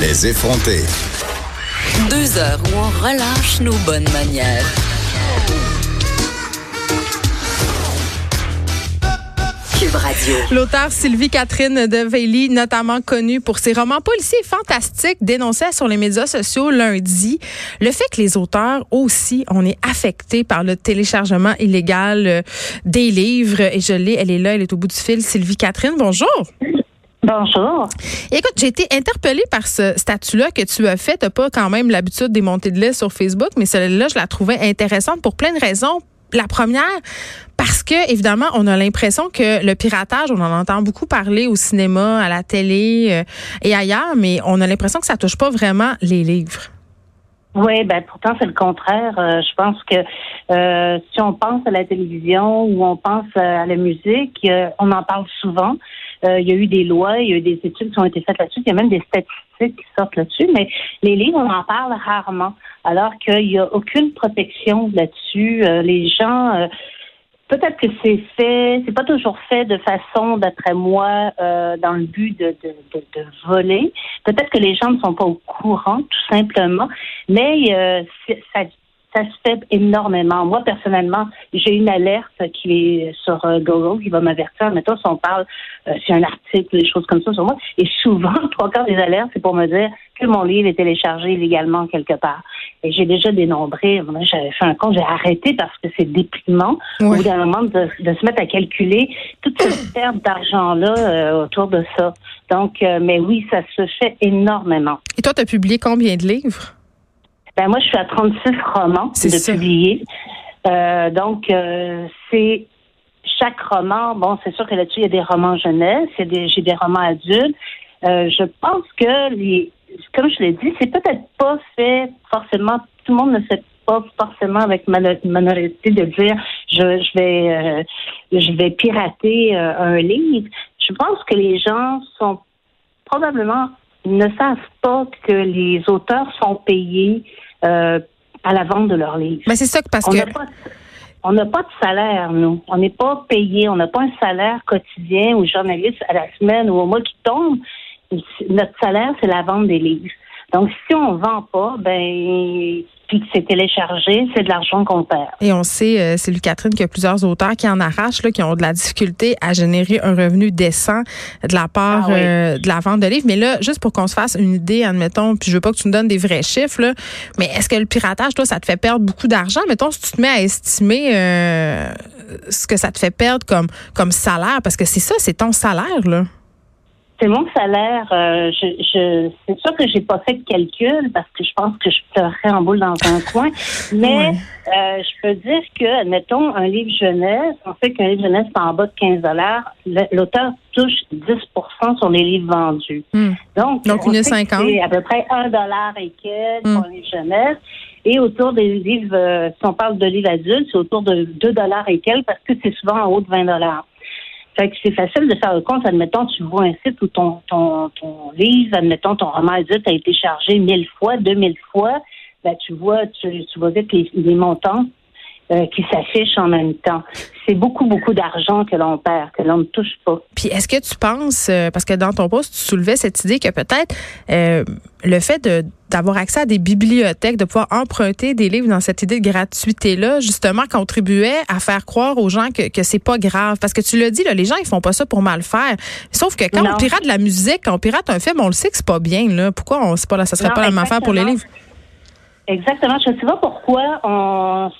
Les effronter. Deux heures où on relâche nos bonnes manières. Cube Radio. L'auteur Sylvie Catherine de Veilly, notamment connue pour ses romans policiers fantastiques, dénonçait sur les médias sociaux lundi le fait que les auteurs aussi, on est affectés par le téléchargement illégal euh, des livres. Et je l'ai, elle est là, elle est au bout du fil. Sylvie Catherine, bonjour. Bonjour. Écoute, j'ai été interpellée par ce statut-là que tu as fait. Tu pas quand même l'habitude des montées de lait sur Facebook, mais celle-là, je la trouvais intéressante pour plein de raisons. La première, parce que, évidemment, on a l'impression que le piratage, on en entend beaucoup parler au cinéma, à la télé euh, et ailleurs, mais on a l'impression que ça touche pas vraiment les livres. Oui, ben pourtant c'est le contraire. Euh, je pense que euh, si on pense à la télévision ou on pense à la musique, on en parle souvent. Il y a eu des lois, il y a eu des études qui ont été faites là-dessus, il y a même des statistiques qui sortent là-dessus, mais les livres, on en parle rarement, alors qu'il n'y a aucune protection là-dessus. les gens Peut-être que c'est fait, c'est pas toujours fait de façon, d'après moi, euh, dans le but de, de, de, de voler. Peut-être que les gens ne sont pas au courant, tout simplement, mais euh, ça, ça se fait énormément. Moi, personnellement, j'ai une alerte qui est sur euh, Google qui va m'avertir. Mettons, si on parle, euh, si un article, des choses comme ça sur moi. Et souvent, trois quarts des alertes, c'est pour me dire que mon livre est téléchargé illégalement quelque part. Et j'ai déjà dénombré. J'avais fait un compte, j'ai arrêté parce que c'est déprimant au bout d'un moment de, se mettre à calculer toute cette perte d'argent-là euh, autour de ça. Donc, mais oui, ça se fait énormément. Et toi, tu as publié combien de livres? Ben moi, je suis à 36 romans de publiés. Euh, donc, euh, c'est chaque roman. Bon, c'est sûr que là-dessus, il y a des romans jeunesse, j'ai des, des romans adultes. Euh, je pense que les, comme je l'ai dit, c'est peut-être pas fait forcément. Tout le monde ne fait pas forcément avec minorité de dire je, je vais je vais pirater un livre. Je pense que les gens sont probablement ne savent pas que les auteurs sont payés euh, à la vente de leurs livres. Mais c'est ça parce on que on n'a pas de salaire, nous. On n'est pas payé. On n'a pas un salaire quotidien ou journaliste à la semaine ou au mois qui tombe. Notre salaire, c'est la vente des livres. Donc, si on vend pas, ben puis que c'est téléchargé, c'est de l'argent qu'on perd. Et on sait, euh, c'est lui Catherine, qu'il y a plusieurs auteurs qui en arrachent, là, qui ont de la difficulté à générer un revenu décent de la part ah euh, de la vente de livres. Mais là, juste pour qu'on se fasse une idée, admettons, puis je veux pas que tu nous donnes des vrais chiffres, là, mais est-ce que le piratage, toi, ça te fait perdre beaucoup d'argent? Mettons, si tu te mets à estimer euh, ce que ça te fait perdre comme, comme salaire, parce que c'est ça, c'est ton salaire, là. C'est mon salaire. Euh, je, je, c'est sûr que j'ai pas fait de calcul parce que je pense que je pleurerais en boule dans un coin. Mais euh, je peux dire que, admettons, un livre jeunesse, on sait qu'un livre jeunesse, c'est en bas de 15 L'auteur touche 10% sur les livres vendus. Hmm. Donc, Donc une C'est à peu près 1 dollar et quelques pour hmm. les jeunesse. Et autour des livres, euh, si on parle de livres adultes, c'est autour de 2 dollars et quelques parce que c'est souvent en haut de 20 dollars. Fait que c'est facile de faire le compte. Admettons, tu vois un site où ton, ton, ton livre, admettons, ton roman a été chargé mille fois, deux mille fois. Ben, tu vois, tu, tu vois vite les montants euh, qui s'affichent en même temps. C'est beaucoup, beaucoup d'argent que l'on perd, que l'on ne touche pas. Puis est-ce que tu penses, euh, parce que dans ton poste, tu soulevais cette idée que peut-être euh, le fait de d'avoir accès à des bibliothèques, de pouvoir emprunter des livres dans cette idée de gratuité-là, justement, contribuait à faire croire aux gens que, que c'est pas grave. Parce que tu l'as dit, là, les gens, ils font pas ça pour mal faire. Sauf que quand on pirate de la musique, quand on pirate un film, on le sait que c'est pas bien, là. Pourquoi on sait pas là, ça serait pas la même affaire pour les livres? Exactement. Je ne sais pas pourquoi on,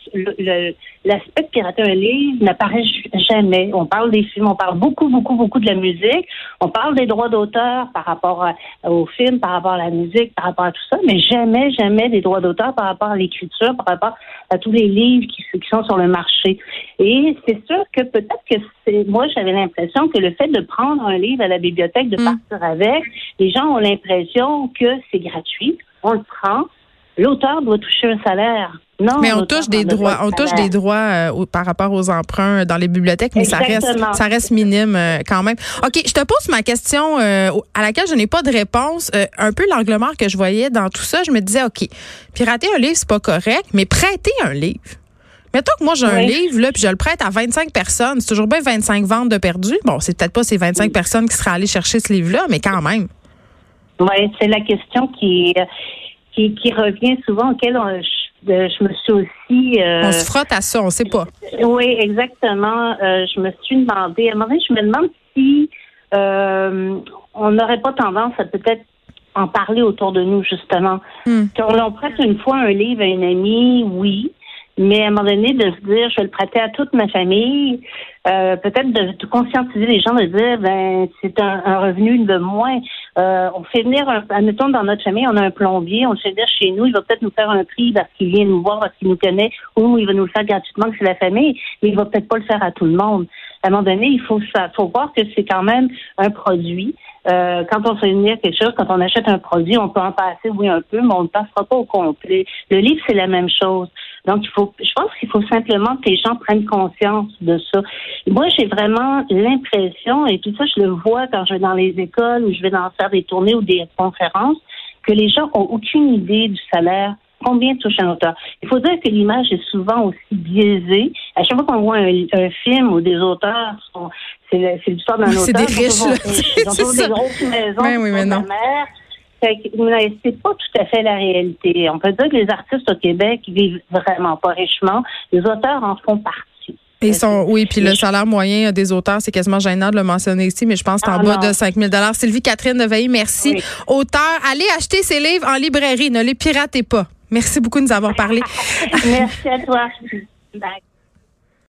l'aspect de pirater un livre n'apparaît jamais. On parle des films, on parle beaucoup, beaucoup, beaucoup de la musique. On parle des droits d'auteur par rapport aux films, par rapport à la musique, par rapport à tout ça, mais jamais, jamais des droits d'auteur par rapport à l'écriture, par rapport à tous les livres qui, qui sont sur le marché. Et c'est sûr que peut-être que c'est, moi, j'avais l'impression que le fait de prendre un livre à la bibliothèque, de mm. partir avec, les gens ont l'impression que c'est gratuit. On le prend l'auteur doit toucher un salaire. Non, mais on touche des droits, on touche des droits euh, par rapport aux emprunts dans les bibliothèques, mais ça reste, ça reste minime euh, quand même. Ok, je te pose ma question euh, à laquelle je n'ai pas de réponse. un peu l'angle mort que je voyais dans tout ça, je me disais, ok, pirater un livre c'est pas correct, mais prêter un livre. Mettons que moi j'ai un livre là, puis je le prête à 25 personnes, c'est toujours bien 25 ventes de perdu. Bon, c'est peut-être pas ces 25 personnes qui seraient allées chercher ce livre-là, mais quand même. Oui, c'est la question qui qui, qui revient souvent, auquel je, je, me suis aussi... Euh, on se frotte à ça, on sait pas. Oui, exactement. Euh, je me suis demandé, à un moment donné, je me demande si euh, on n'aurait pas tendance à peut-être en parler autour de nous, justement. Hmm. Quand on prête une fois un livre à une amie, oui, mais à un moment donné, de se dire, je vais le prêter à toute ma famille, euh, peut-être de, conscientiser les gens, de dire, ben, c'est un, revenu de moins. Euh, on fait venir, un, admettons, dans notre famille, on a un plombier, on le fait venir chez nous, il va peut-être nous faire un prix parce qu'il vient nous voir, parce qu'il nous connaît, ou il va nous le faire gratuitement, que c'est la famille, mais il va peut-être pas le faire à tout le monde. À un moment donné, il faut, faut voir que c'est quand même un produit. Euh, quand on fait venir quelque chose, quand on achète un produit, on peut en passer, oui, un peu, mais on ne passera pas au complet. Le livre, c'est la même chose. Donc, il faut, je pense qu'il faut simplement que les gens prennent conscience de ça. Moi, j'ai vraiment l'impression, et tout ça, je le vois quand je vais dans les écoles ou je vais dans faire des tournées ou des conférences, que les gens ont aucune idée du salaire combien touche un auteur. Il faut dire que l'image est souvent aussi biaisée. À chaque fois qu'on voit un, film ou des auteurs, c'est l'histoire d'un auteur. C'est des riches. Ils ont des grosses maisons. Ben oui, mais non. C'est pas tout à fait la réalité. On peut dire que les artistes au Québec vivent vraiment pas richement. Les auteurs en font partie. Ils sont, oui, puis le salaire moyen des auteurs, c'est quasiment gênant de le mentionner ici, mais je pense que c'est en ah, bas de 5 000 Sylvie Catherine de Veilly, merci. Auteur, allez acheter ses livres en librairie, ne les piratez pas. Merci beaucoup de nous avoir parlé. merci à toi. Bye.